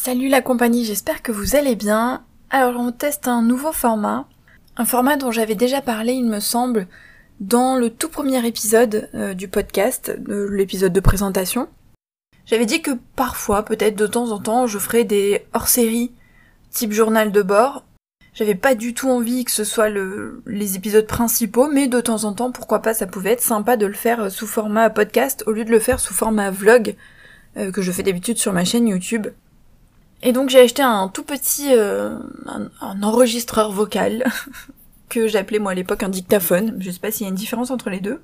Salut la compagnie, j'espère que vous allez bien. Alors on teste un nouveau format, un format dont j'avais déjà parlé il me semble dans le tout premier épisode euh, du podcast, l'épisode de présentation. J'avais dit que parfois, peut-être de temps en temps, je ferais des hors-séries type journal de bord. J'avais pas du tout envie que ce soit le, les épisodes principaux, mais de temps en temps, pourquoi pas, ça pouvait être sympa de le faire sous format podcast au lieu de le faire sous format vlog euh, que je fais d'habitude sur ma chaîne YouTube. Et donc j'ai acheté un tout petit euh, un, enregistreur vocal que j'appelais moi à l'époque un dictaphone. Je sais pas s'il y a une différence entre les deux.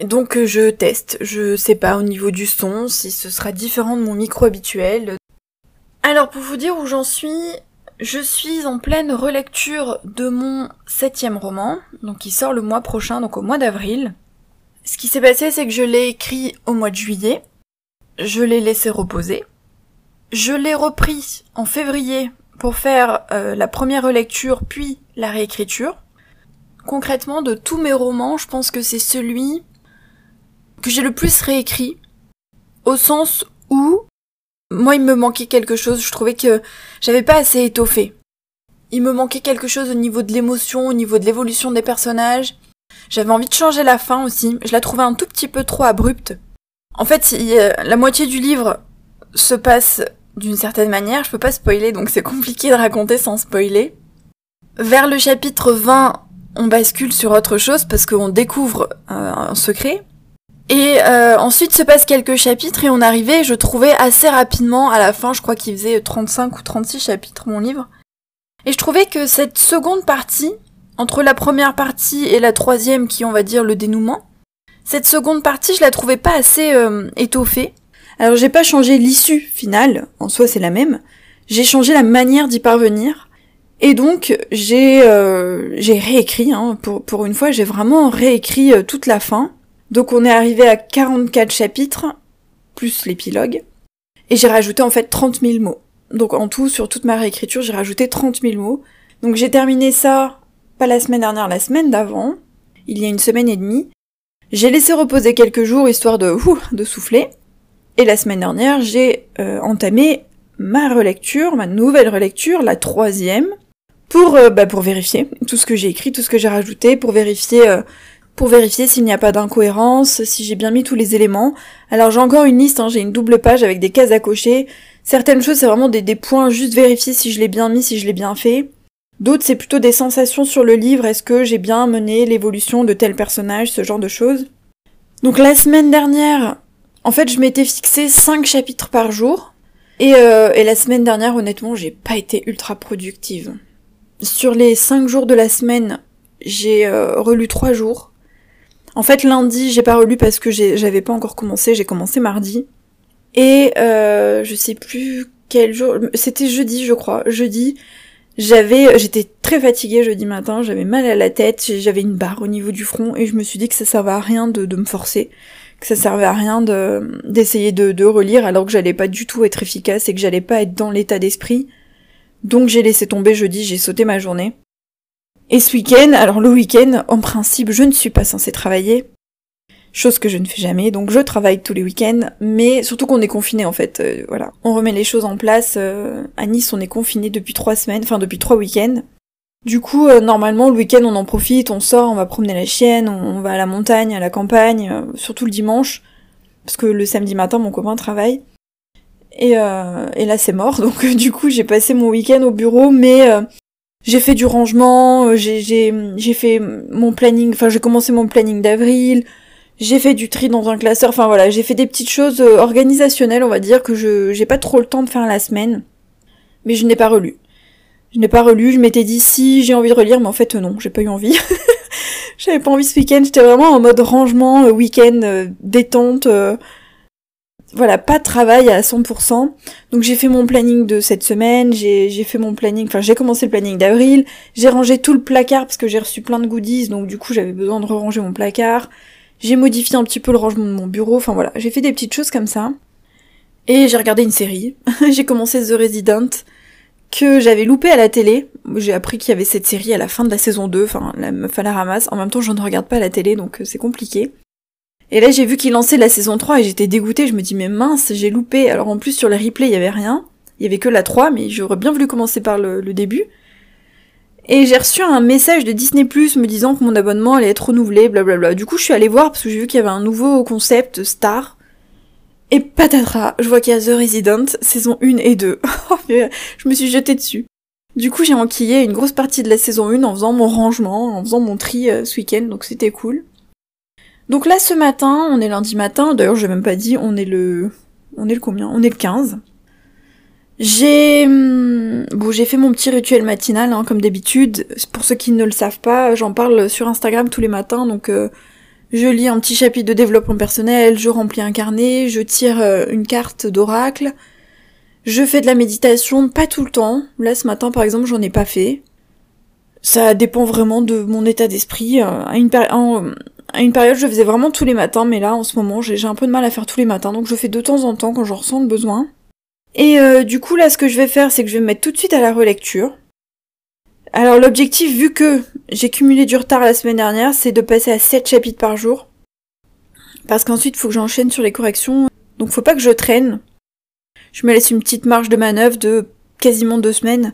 Donc euh, je teste, je sais pas au niveau du son si ce sera différent de mon micro habituel. Alors pour vous dire où j'en suis, je suis en pleine relecture de mon septième roman, donc qui sort le mois prochain, donc au mois d'avril. Ce qui s'est passé, c'est que je l'ai écrit au mois de juillet, je l'ai laissé reposer, je l'ai repris en février pour faire euh, la première relecture puis la réécriture. Concrètement, de tous mes romans, je pense que c'est celui que j'ai le plus réécrit, au sens où moi il me manquait quelque chose, je trouvais que j'avais pas assez étoffé. Il me manquait quelque chose au niveau de l'émotion, au niveau de l'évolution des personnages. J'avais envie de changer la fin aussi, je la trouvais un tout petit peu trop abrupte. En fait, la moitié du livre se passe d'une certaine manière, je peux pas spoiler donc c'est compliqué de raconter sans spoiler. Vers le chapitre 20, on bascule sur autre chose parce qu'on découvre euh, un secret. Et euh, ensuite se passe quelques chapitres et on arrivait, je trouvais assez rapidement, à la fin, je crois qu'il faisait 35 ou 36 chapitres mon livre. Et je trouvais que cette seconde partie, entre la première partie et la troisième qui on va dire le dénouement, cette seconde partie je la trouvais pas assez euh, étoffée. Alors j'ai pas changé l'issue finale, en soi c'est la même, j'ai changé la manière d'y parvenir. Et donc j'ai euh, j'ai réécrit, hein, pour, pour une fois j'ai vraiment réécrit euh, toute la fin. Donc on est arrivé à 44 chapitres, plus l'épilogue. Et j'ai rajouté en fait 30 000 mots. Donc en tout, sur toute ma réécriture, j'ai rajouté 30 000 mots. Donc j'ai terminé ça, pas la semaine dernière, la semaine d'avant, il y a une semaine et demie. J'ai laissé reposer quelques jours histoire de, ouh, de souffler. Et la semaine dernière, j'ai euh, entamé ma relecture, ma nouvelle relecture, la troisième, pour euh, bah, pour vérifier tout ce que j'ai écrit, tout ce que j'ai rajouté, pour vérifier euh, vérifier s'il n'y a pas d'incohérence, si j'ai bien mis tous les éléments. Alors j'ai encore une liste, hein, j'ai une double page avec des cases à cocher. Certaines choses c'est vraiment des, des points, juste vérifier si je l'ai bien mis, si je l'ai bien fait. D'autres c'est plutôt des sensations sur le livre, est-ce que j'ai bien mené l'évolution de tel personnage, ce genre de choses. Donc la semaine dernière, en fait, je m'étais fixé 5 chapitres par jour. Et, euh, et la semaine dernière, honnêtement, j'ai pas été ultra productive. Sur les 5 jours de la semaine, j'ai euh, relu 3 jours. En fait, lundi, j'ai pas relu parce que j'avais pas encore commencé, j'ai commencé mardi. Et euh, je sais plus quel jour, c'était jeudi, je crois. Jeudi, j'avais, j'étais très fatiguée jeudi matin, j'avais mal à la tête, j'avais une barre au niveau du front et je me suis dit que ça servait à rien de me forcer que ça servait à rien de d'essayer de, de relire alors que j'allais pas du tout être efficace et que j'allais pas être dans l'état d'esprit. Donc j'ai laissé tomber jeudi, j'ai sauté ma journée. Et ce week-end, alors le week-end, en principe, je ne suis pas censée travailler. Chose que je ne fais jamais, donc je travaille tous les week-ends, mais surtout qu'on est confiné en fait, euh, voilà. On remet les choses en place, euh, à Nice on est confiné depuis trois semaines, enfin depuis trois week-ends, du coup, euh, normalement, le week-end, on en profite, on sort, on va promener la chienne, on, va à la montagne, à la campagne, euh, surtout le dimanche, parce que le samedi matin, mon copain travaille. Et, euh, et là, c'est mort, donc du coup, j'ai passé mon week-end au bureau, mais j'ai fait du rangement, j'ai j'ai fait mon planning, enfin, j'ai commencé mon planning d'avril, j'ai fait du tri dans un classeur, enfin voilà, j'ai fait des petites choses organisationnelles, on va dire, que je j'ai pas trop le temps de faire la semaine, mais je n'ai pas relu. Je n'ai pas relu, je m'étais dit si j'ai envie de relire, mais en fait non, j'ai pas eu envie. J'avais pas envie ce week-end, j'étais vraiment en mode rangement, euh, week-end, euh, détente. Euh, voilà, pas de travail à 100%. Donc j'ai fait mon planning de cette semaine, j'ai fait mon planning, enfin j'ai commencé le planning d'avril, j'ai rangé tout le placard parce que j'ai reçu plein de goodies, donc du coup j'avais besoin de ranger mon placard. J'ai modifié un petit peu le rangement de mon bureau, enfin voilà, j'ai fait des petites choses comme ça. Et j'ai regardé une série. j'ai commencé The Resident que j'avais loupé à la télé. J'ai appris qu'il y avait cette série à la fin de la saison 2, enfin la meuf à la ramasse. En même temps, je ne regarde pas la télé, donc euh, c'est compliqué. Et là, j'ai vu qu'il lançait la saison 3 et j'étais dégoûtée. Je me dis, mais mince, j'ai loupé. Alors en plus, sur les replays, il y avait rien. Il y avait que la 3, mais j'aurais bien voulu commencer par le, début. Et j'ai reçu un message de Disney Plus me disant que mon abonnement allait être renouvelé, blablabla. Du coup, je suis allée voir parce que j'ai vu qu'il y avait un nouveau concept Star. Et patatras, je vois qu'il y a The Resident, saison 1 et 2. je me suis jetée dessus. Du coup, j'ai enquillé une grosse partie de la saison 1 en faisant mon rangement, en faisant mon tri euh, ce week-end, donc c'était cool. Donc là, ce matin, on est lundi matin, d'ailleurs, j'ai même pas dit, on est le... On est le combien? On est le 15. J'ai... Hum, bon, j'ai fait mon petit rituel matinal, hein, comme d'habitude. Pour ceux qui ne le savent pas, j'en parle sur Instagram tous les matins, donc... Euh, je lis un petit chapitre de développement personnel, je remplis un carnet, je tire euh, une carte d'oracle, je fais de la méditation, pas tout le temps. Là, ce matin, par exemple, j'en ai pas fait. Ça dépend vraiment de mon état d'esprit. Euh, à une, période, je faisais vraiment tous les matins, mais là, en ce moment, j'ai un peu de mal à faire tous les matins, donc je fais de temps en temps quand j'en ressens le besoin. Et euh, du coup, là, ce que je vais faire, c'est que je vais me mettre tout de suite à la relecture. Alors, l'objectif, vu que j'ai cumulé du retard la semaine dernière, c'est de passer à 7 chapitres par jour. Parce qu'ensuite, faut que j'enchaîne sur les corrections. Donc, faut pas que je traîne je me laisse une petite marge de manœuvre de quasiment deux semaines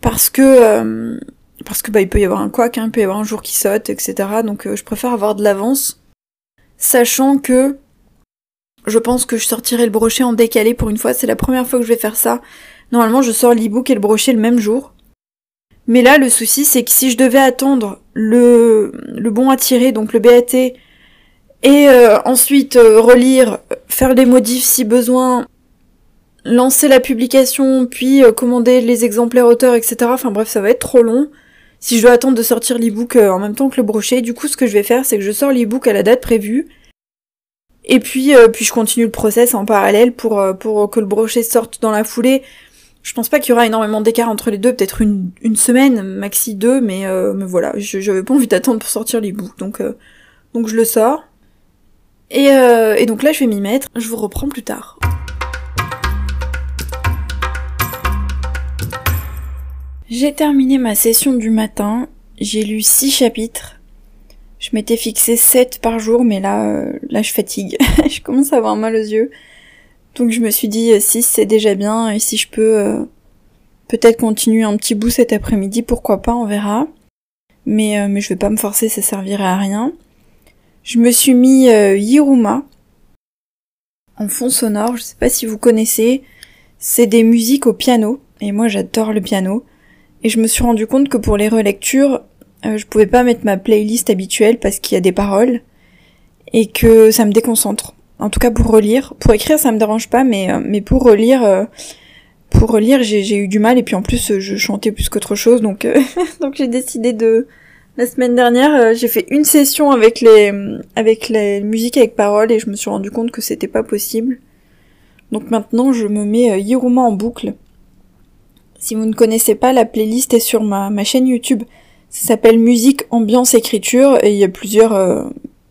parce que euh, parce que bah il peut y avoir un couac, hein, il peut y avoir un jour qui saute, etc. Donc euh, je préfère avoir de l'avance, sachant que je pense que je sortirai le brochet en décalé pour une fois. C'est la première fois que je vais faire ça. Normalement, je sors l'e-book et le brochet le même jour. Mais là, le souci, c'est que si je devais attendre le, bon à tirer, donc le BAT, et euh, ensuite relire, faire des modifs si besoin, lancer la publication, puis euh, commander les exemplaires auteurs, etc. Enfin bref, ça va être trop long. Si je dois attendre de sortir l'ebook euh, en même temps que le brochet, du coup ce que je vais faire c'est que je sors l'ebook à la date prévue. Et puis, euh, puis je continue le process en parallèle pour, pour que le brochet sorte dans la foulée. Je pense pas qu'il y aura énormément d'écart entre les deux, peut-être une, semaine, maxi deux, mais, mais voilà, j'avais pas envie d'attendre pour sortir l'ebook, donc, donc je le sors. Et, et donc là je vais m'y mettre, je vous reprends plus tard. J'ai terminé ma session du matin, j'ai lu 6 chapitres. Je m'étais fixé 7 par jour, mais là, euh, là je fatigue. je commence à avoir mal aux yeux. Donc je me suis dit 6 euh, c'est déjà bien, et si je peux euh, peut-être continuer un petit bout cet après-midi, pourquoi pas, on verra. Mais, mais je vais pas me forcer, ça servirait à rien. Je me suis mis Yiruma en fond sonore, je sais pas si vous connaissez. C'est des musiques au piano, et moi j'adore le piano. Et je me suis rendu compte que pour les relectures, euh, je pouvais pas mettre ma playlist habituelle parce qu'il y a des paroles et que ça me déconcentre. En tout cas pour relire, pour écrire ça me dérange pas, mais euh, mais pour relire, euh, pour relire j'ai eu du mal et puis en plus je chantais plus qu'autre chose donc donc j'ai décidé de la semaine dernière j'ai fait une session avec les avec les musiques avec paroles et je me suis rendu compte que c'était pas possible. Donc maintenant je me mets Yiruma en boucle si vous ne connaissez pas, la playlist est sur ma, ma chaîne YouTube. Ça s'appelle Musique, Ambiance, Écriture et il y a plusieurs, euh,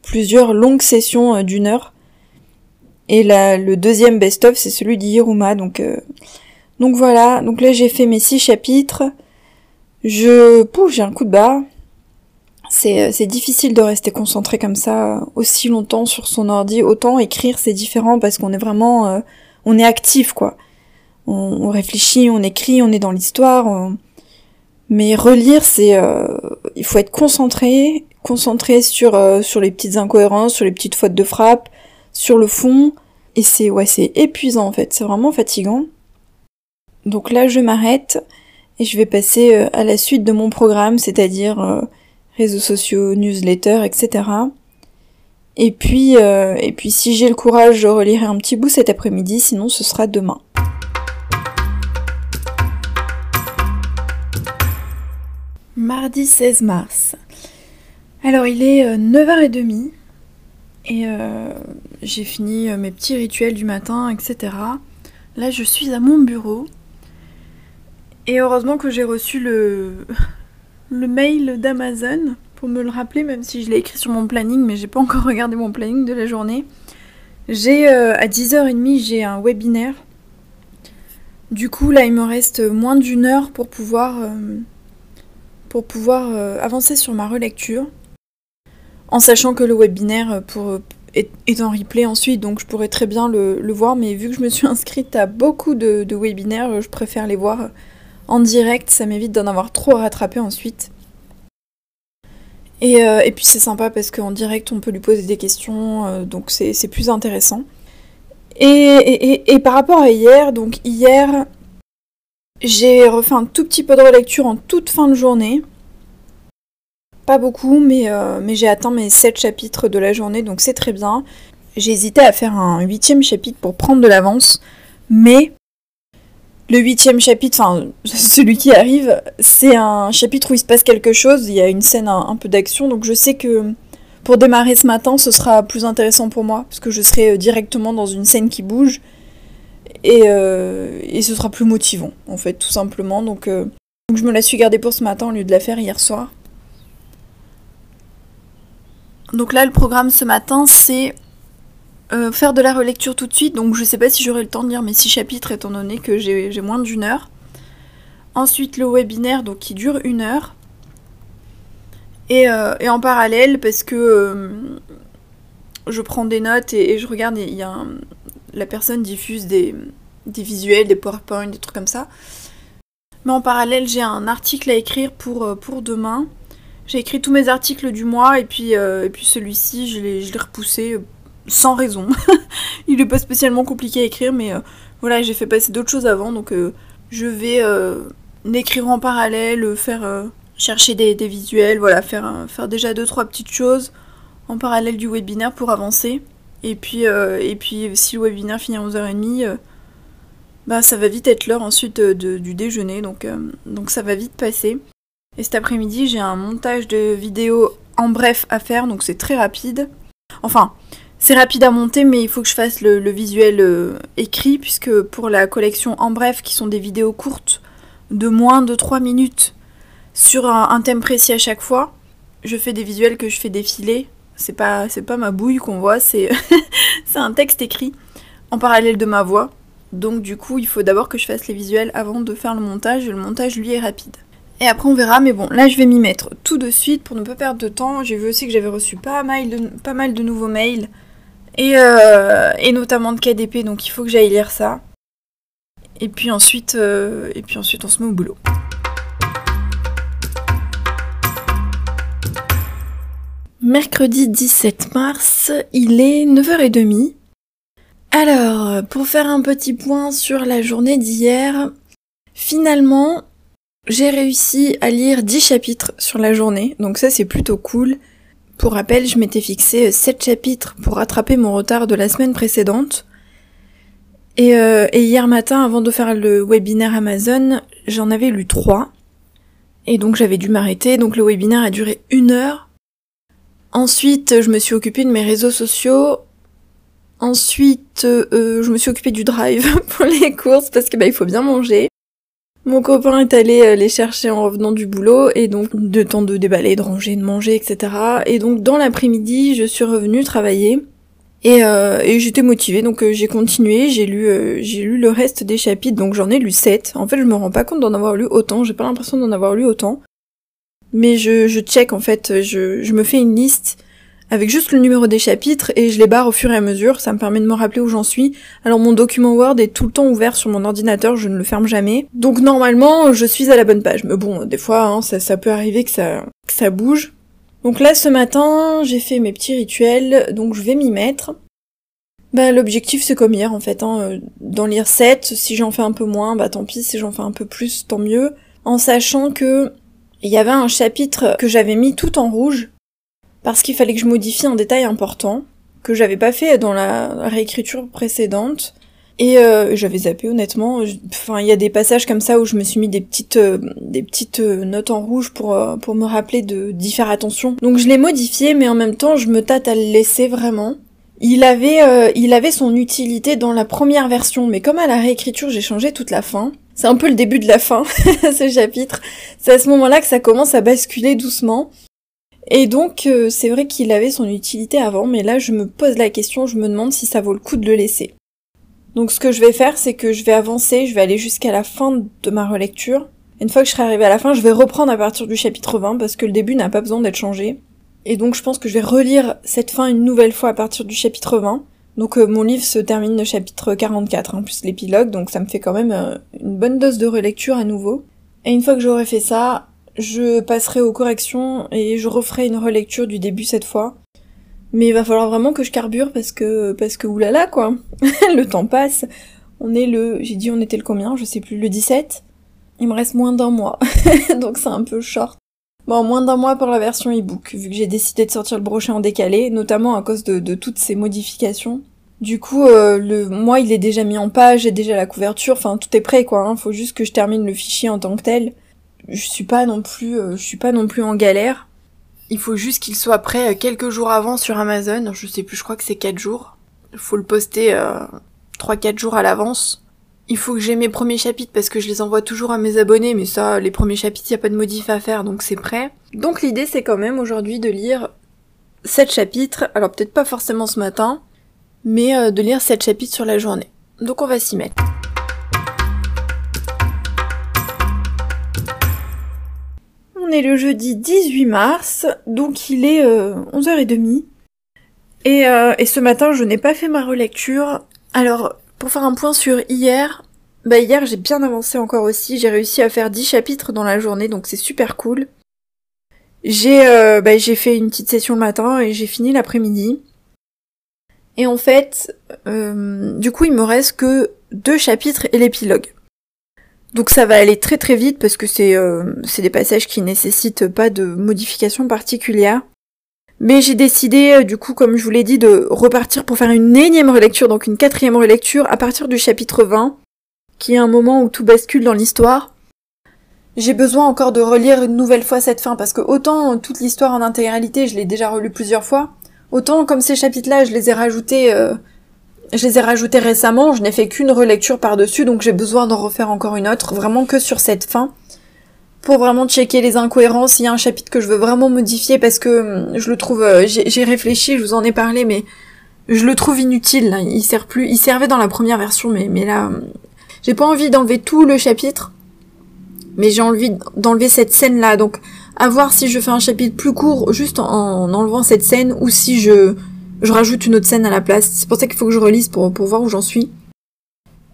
plusieurs longues sessions euh, d'une heure. Et la, le deuxième best-of, c'est celui d'Hiruma. Donc, euh, donc voilà. Donc là, j'ai fait mes six chapitres. Je, pouf, j'ai un coup de barre. C'est, c'est difficile de rester concentré comme ça aussi longtemps sur son ordi. Autant écrire, c'est différent parce qu'on est vraiment, on est actif, quoi on, réfléchit, on écrit, on est dans l'histoire. Mais relire, c'est, euh, il faut être concentré, concentré sur euh, sur les petites incohérences, sur les petites fautes de frappe, sur le fond. Et c'est ouais, c'est épuisant en fait. C'est vraiment fatigant. Donc là, je m'arrête et je vais passer euh, à la suite de mon programme, c'est-à-dire réseaux sociaux, newsletters, etc. Et puis, et puis si j'ai le courage, je relirai un petit bout cet après-midi, sinon ce sera demain. Mardi 16 mars. Alors il est 9h30 euh, et euh, j'ai fini euh, mes petits rituels du matin, etc. Là je suis à mon bureau et heureusement que j'ai reçu le, mail d'Amazon pour me le rappeler, même si je l'ai écrit sur mon planning, mais j'ai pas encore regardé mon planning de la journée. J'ai à 10h30 j'ai un webinaire. Du coup là il me reste moins d'une heure pour pouvoir euh, avancer sur ma relecture, en sachant que le webinaire, euh, pour est, en replay ensuite, donc je pourrais très bien le, voir, mais vu que je me suis inscrite à beaucoup de, webinaires, je préfère les voir en direct, ça m'évite d'en avoir trop à rattraper ensuite. Et, euh, puis c'est sympa parce qu'en direct on peut lui poser des questions, euh, donc c'est plus intéressant. Et, et, par rapport à hier, donc hier j'ai refait un tout petit peu de relecture en toute fin de journée. Beaucoup, mais, euh, mais j'ai atteint mes 7 chapitres de la journée, donc c'est très bien. J'ai hésité à faire un huitième chapitre pour prendre de l'avance, mais le huitième chapitre, enfin celui qui arrive, c'est un chapitre où il se passe quelque chose, il y a une scène un, peu d'action, donc je sais que pour démarrer ce matin, ce sera plus intéressant pour moi, parce que je serai euh, directement dans une scène qui bouge, et, euh, et ce sera plus motivant, en fait, tout simplement. Donc, donc je me la suis gardée pour ce matin au lieu de la faire hier soir. Donc là, le programme ce matin, c'est euh, faire de la relecture tout de suite. Donc je sais pas si j'aurai le temps de lire mes six chapitres étant donné que j'ai moins d'une heure. Ensuite, le webinaire donc, qui dure une heure. Et, euh, en parallèle, parce que euh, je prends des notes et, je regarde, y a la personne diffuse des, visuels, des PowerPoint, des trucs comme ça. Mais en parallèle, j'ai un article à écrire pour demain j'ai écrit tous mes articles du mois et puis, euh, puis celui-ci, je l'ai repoussé euh, sans raison. Il n'est pas spécialement compliqué à écrire, mais euh, voilà, j'ai fait passer d'autres choses avant, donc je vais l'écrire en parallèle, faire chercher des, visuels, voilà, faire, faire déjà deux trois petites choses en parallèle du webinaire pour avancer. Et puis, et puis si le webinaire finit à 11h30, bah, ça va vite être l'heure ensuite du déjeuner, donc, donc ça va vite passer. Et cet après-midi, j'ai un montage de vidéos en bref à faire, donc c'est très rapide. Enfin, c'est rapide à monter, mais il faut que je fasse le, visuel euh, écrit, puisque pour la collection en bref, qui sont des vidéos courtes de moins de 3 minutes sur un, thème précis à chaque fois, je fais des visuels que je fais défiler. C'est pas, c'est pas ma bouille qu'on voit, c'est, c'est un texte écrit en parallèle de ma voix. Donc du coup, il faut d'abord que je fasse les visuels avant de faire le montage, et le montage lui est rapide. Et après on verra, mais bon, là je vais m'y mettre tout de suite pour ne pas perdre de temps. J'ai vu aussi que j'avais reçu pas mal, de, pas mal de nouveaux mails, et, euh, et notamment de KDP, donc il faut que j'aille lire ça. Et puis ensuite, euh, et puis ensuite on se met au boulot. Mercredi 17 mars, il est 9h30. Alors, pour faire un petit point sur la journée d'hier, finalement, j'ai réussi à lire 10 chapitres sur la journée, donc ça c'est plutôt cool. Pour rappel, je m'étais fixé 7 chapitres pour rattraper mon retard de la semaine précédente. Et, euh, hier matin, avant de faire le webinaire Amazon, j'en avais lu 3. Et donc j'avais dû m'arrêter, donc le webinaire a duré une heure. Ensuite, je me suis occupée de mes réseaux sociaux. Ensuite, euh, je me suis occupée du drive pour les courses parce que bah il faut bien manger. Mon copain est allé euh, les chercher en revenant du boulot et donc de temps de déballer, de ranger, de manger, etc. Et donc dans l'après-midi, je suis revenue travailler et, euh, j'étais motivée donc euh, j'ai continué, j'ai lu le reste des chapitres donc j'en ai lu 7. En fait, je me rends pas compte d'en avoir lu autant, j'ai pas l'impression d'en avoir lu autant. Mais je je check en fait, je me fais une liste avec juste le numéro des chapitres et je les barre au fur et à mesure, ça me permet de me rappeler où j'en suis. Alors mon document Word est tout le temps ouvert sur mon ordinateur, je ne le ferme jamais. Donc normalement, je suis à la bonne page. Mais bon, des fois, hein, ça, peut arriver que ça, que ça bouge. Donc là, ce matin, j'ai fait mes petits rituels, donc je vais m'y mettre. Bah l'objectif c'est comme hier en fait, hein, euh, d'en lire 7, si j'en fais un peu moins, bah tant pis, si j'en fais un peu plus, tant mieux. En sachant que il y avait un chapitre que j'avais mis tout en rouge, parce qu'il fallait que je modifie un détail important que j'avais pas fait dans la réécriture précédente. Et euh, j'avais zappé honnêtement. Enfin, il y a des passages comme ça où je me suis mis des petites euh, euh, notes en rouge pour pour me rappeler de d'y faire attention. Donc je l'ai modifié, mais en même temps je me tâte à le laisser vraiment. Il avait il avait son utilité dans la première version, mais comme à la réécriture j'ai changé toute la fin. C'est un peu le début de la fin, ce chapitre. C'est à ce moment-là que ça commence à basculer doucement. Et donc euh, c'est vrai qu'il avait son utilité avant, mais là je me pose la question, je me demande si ça vaut le coup de le laisser. Donc ce que je vais faire, c'est que je vais avancer, je vais aller jusqu'à la fin de ma relecture. Une fois que je serai arrivée à la fin, je vais reprendre à partir du chapitre 20 parce que le début n'a pas besoin d'être changé. Et donc je pense que je vais relire cette fin une nouvelle fois à partir du chapitre 20. Donc euh, mon livre se termine au chapitre 44, en hein, plus l'épilogue, donc ça me fait quand même euh, une bonne dose de relecture à nouveau. Et une fois que j'aurai fait ça, je passerai aux corrections et je referai une relecture du début cette fois. Mais il va falloir vraiment que je carbure parce que parce que oulala quoi. le temps passe. On est le j'ai dit on était le combien, je sais plus, le 17. Il me reste moins d'un mois. Donc c'est un peu short. Bon, moins d'un mois pour la version ebook, vu que j'ai décidé de sortir le brochet en décalé, notamment à cause de, toutes ces modifications. Du coup, euh, le mois il est déjà mis en page, j'ai déjà la couverture, enfin tout est prêt quoi. Hein. Faut juste que je termine le fichier en tant que tel. Je suis pas non plus, euh, je suis pas non plus en galère. Il faut juste qu'il soit prêt euh, quelques jours avant sur Amazon. Je sais plus, je crois que c'est 4 jours. Il faut le poster euh, 3-4 jours à l'avance. Il faut que j'ai mes premiers chapitres parce que je les envoie toujours à mes abonnés, mais ça, les premiers chapitres, y a pas de modif à faire, donc c'est prêt. Donc l'idée, c'est quand même aujourd'hui de lire 7 chapitres. Alors peut-être pas forcément ce matin, mais euh, de lire 7 chapitres sur la journée. Donc on va s'y mettre. On est le jeudi 18 mars, donc il est 11h30. Euh, et, euh, et ce matin, je n'ai pas fait ma relecture. Alors, pour faire un point sur hier, bah hier j'ai bien avancé encore aussi. J'ai réussi à faire 10 chapitres dans la journée, donc c'est super cool. J'ai euh, bah, j'ai fait une petite session le matin et j'ai fini l'après-midi. Et en fait, du coup, il me reste que deux chapitres et l'épilogue. Donc ça va aller très très vite parce que c'est euh, des passages qui nécessitent pas de modification particulière. Mais j'ai décidé, euh, du coup, comme je vous l'ai dit, de repartir pour faire une énième relecture, donc une quatrième relecture, à partir du chapitre 20, qui est un moment où tout bascule dans l'histoire. J'ai besoin encore de relire une nouvelle fois cette fin, parce que autant toute l'histoire en intégralité, je l'ai déjà relue plusieurs fois, autant comme ces chapitres-là, je les ai rajoutés euh, je les ai rajoutés récemment, je n'ai fait qu'une relecture par-dessus, donc j'ai besoin d'en refaire encore une autre, vraiment que sur cette fin, pour vraiment checker les incohérences. Il y a un chapitre que je veux vraiment modifier parce que hum, je le trouve, euh, j'ai réfléchi, je vous en ai parlé, mais je le trouve inutile. Il sert plus, il servait dans la première version, mais là, hum, j'ai pas envie d'enlever tout le chapitre, mais j'ai envie d'enlever cette scène-là. Donc, à voir si je fais un chapitre plus court juste en enlevant cette scène ou si je je rajoute une autre scène à la place. C'est pour ça qu'il faut que je relise pour, pour voir où j'en suis.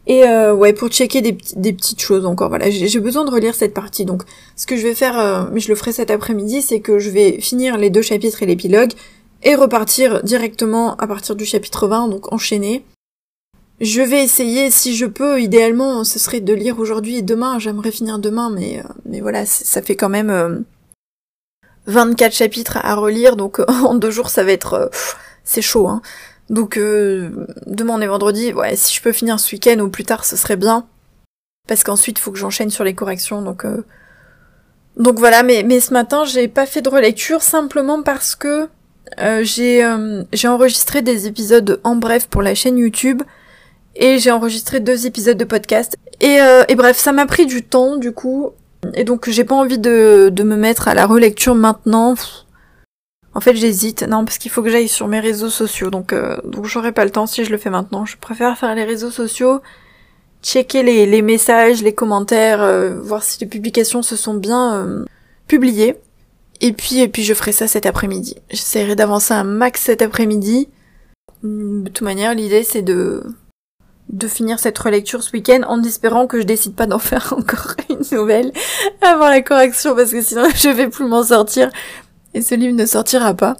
Et euh, ouais, pour checker des, des petites choses encore. Voilà, j'ai besoin de relire cette partie. Donc, ce que je vais faire, euh, mais je le ferai cet après-midi, c'est que je vais finir les deux chapitres et l'épilogue et repartir directement à partir du chapitre 20, donc enchaîner. Je vais essayer, si je peux, idéalement, ce serait de lire aujourd'hui et demain. J'aimerais finir demain, mais euh, mais voilà, ça fait quand même 24 chapitres à relire, donc en deux jours, ça va être c'est chaud, hein. Donc euh, demain on est vendredi, ouais, si je peux finir ce week-end ou plus tard, ce serait bien. Parce qu'ensuite, il faut que j'enchaîne sur les corrections, donc... Euh... Donc voilà, mais, mais ce matin, j'ai pas fait de relecture simplement parce que euh, j'ai euh, enregistré des épisodes en bref pour la chaîne YouTube et j'ai enregistré deux épisodes de podcast. Et, euh, et bref, ça m'a pris du temps du coup, et donc j'ai pas envie de, de me mettre à la relecture maintenant. En fait, j'hésite. Non, parce qu'il faut que j'aille sur mes réseaux sociaux. Donc, euh, donc j'aurai pas le temps si je le fais maintenant. Je préfère faire les réseaux sociaux, checker les, messages, les commentaires, euh, voir si les publications se sont bien euh, publiées. Et puis, et puis je ferai ça cet après-midi. J'essaierai d'avancer un max cet après-midi. De toute manière, l'idée c'est de de finir cette relecture ce week-end en espérant que je décide pas d'en faire encore une nouvelle avant la correction parce que sinon je vais plus m'en sortir et ce livre ne sortira pas.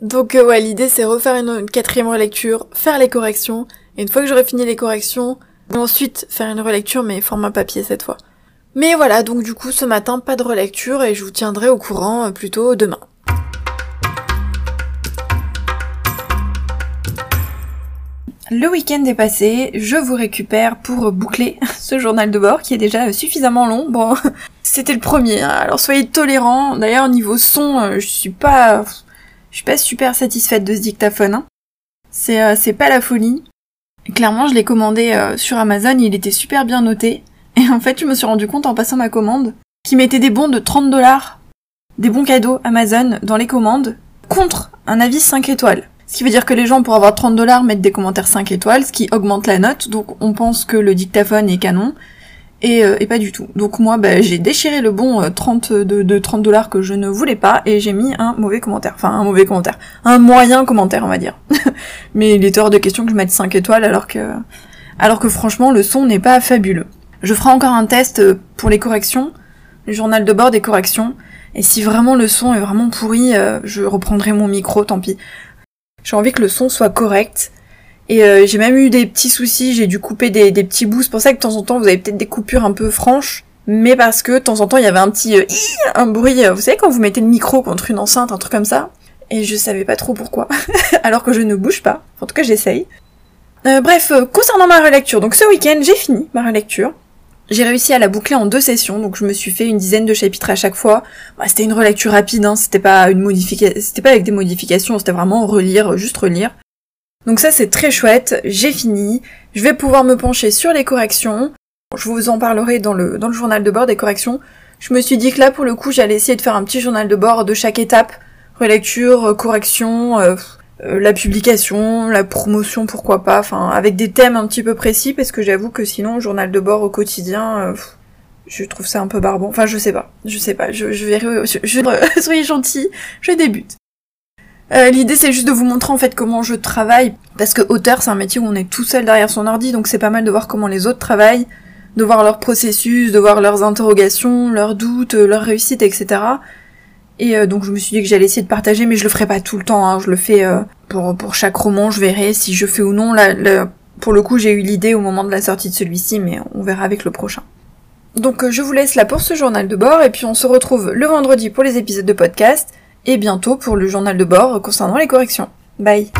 Donc euh, ouais, l'idée c'est refaire une, quatrième relecture, faire les corrections, et une fois que j'aurai fini les corrections, ensuite faire une relecture mais format papier cette fois. Mais voilà, donc du coup ce matin pas de relecture et je vous tiendrai au courant euh, plutôt demain. Le week-end est passé, je vous récupère pour boucler ce journal de bord qui est déjà suffisamment long. Bon, c'était le premier, hein. alors soyez tolérants. D'ailleurs, niveau son, euh, je suis pas, je suis pas super satisfaite de ce dictaphone. Hein. C'est, euh, c'est pas la folie. Clairement, je l'ai commandé euh, sur Amazon, il était super bien noté. Et en fait, je me suis rendu compte en passant ma commande qu'il mettait des bons de 30 dollars, des bons cadeaux Amazon dans les commandes, contre un avis 5 étoiles. Ce qui veut dire que les gens, pour avoir 30 dollars, mettent des commentaires 5 étoiles, ce qui augmente la note, donc on pense que le dictaphone est canon. Et, euh, et pas du tout. Donc moi, bah, j'ai déchiré le bon 30 de, de 30 dollars que je ne voulais pas et j'ai mis un mauvais commentaire. Enfin, un mauvais commentaire. Un moyen commentaire, on va dire. Mais il est hors de question que je mette 5 étoiles alors que, alors que franchement, le son n'est pas fabuleux. Je ferai encore un test pour les corrections, le journal de bord des corrections. Et si vraiment le son est vraiment pourri, je reprendrai mon micro, tant pis. J'ai envie que le son soit correct. Et euh, j'ai même eu des petits soucis, j'ai dû couper des, petits bouts. C'est pour ça que de temps en temps, vous avez peut-être des coupures un peu franches. Mais parce que de temps en temps, il y avait un petit... Euh, un bruit... Euh, vous savez quand vous mettez le micro contre une enceinte, un truc comme ça Et je savais pas trop pourquoi. Alors que je ne bouge pas. En tout cas, j'essaye. bref, concernant ma relecture, donc ce week-end, j'ai fini ma relecture. J'ai réussi à la boucler en deux sessions, donc je me suis fait une dizaine de chapitres à chaque fois. Bah, c'était une relecture rapide, hein, c'était pas une modification, c'était pas avec des modifications, c'était vraiment relire, juste relire. Donc ça c'est très chouette, j'ai fini. Je vais pouvoir me pencher sur les corrections. Je vous en parlerai dans le, dans le journal de bord des corrections. Je me suis dit que là pour le coup j'allais essayer de faire un petit journal de bord de chaque étape. Relecture, correction, euh, euh, la publication, la promotion, pourquoi pas, enfin avec des thèmes un petit peu précis, parce que j'avoue que sinon, journal de bord au quotidien, euh, je trouve ça un peu barbant. Enfin, je sais pas, je sais pas, je, je verrai, je, je soyez gentils, je débute. Euh, L'idée c'est juste de vous montrer en fait comment je travaille, parce que auteur c'est un métier où on est tout seul derrière son ordi, donc c'est pas mal de voir comment les autres travaillent, de voir leur processus, de voir leurs interrogations, leurs doutes, leurs réussites, etc. Et euh, donc je me suis dit que j'allais essayer de partager, mais je le ferai pas tout le temps. Hein. Je le fais euh, pour pour chaque roman. Je verrai si je fais ou non. Là, pour le coup, j'ai eu l'idée au moment de la sortie de celui-ci, mais on verra avec le prochain. Donc euh, je vous laisse là pour ce journal de bord, et puis on se retrouve le vendredi pour les épisodes de podcast, et bientôt pour le journal de bord concernant les corrections. Bye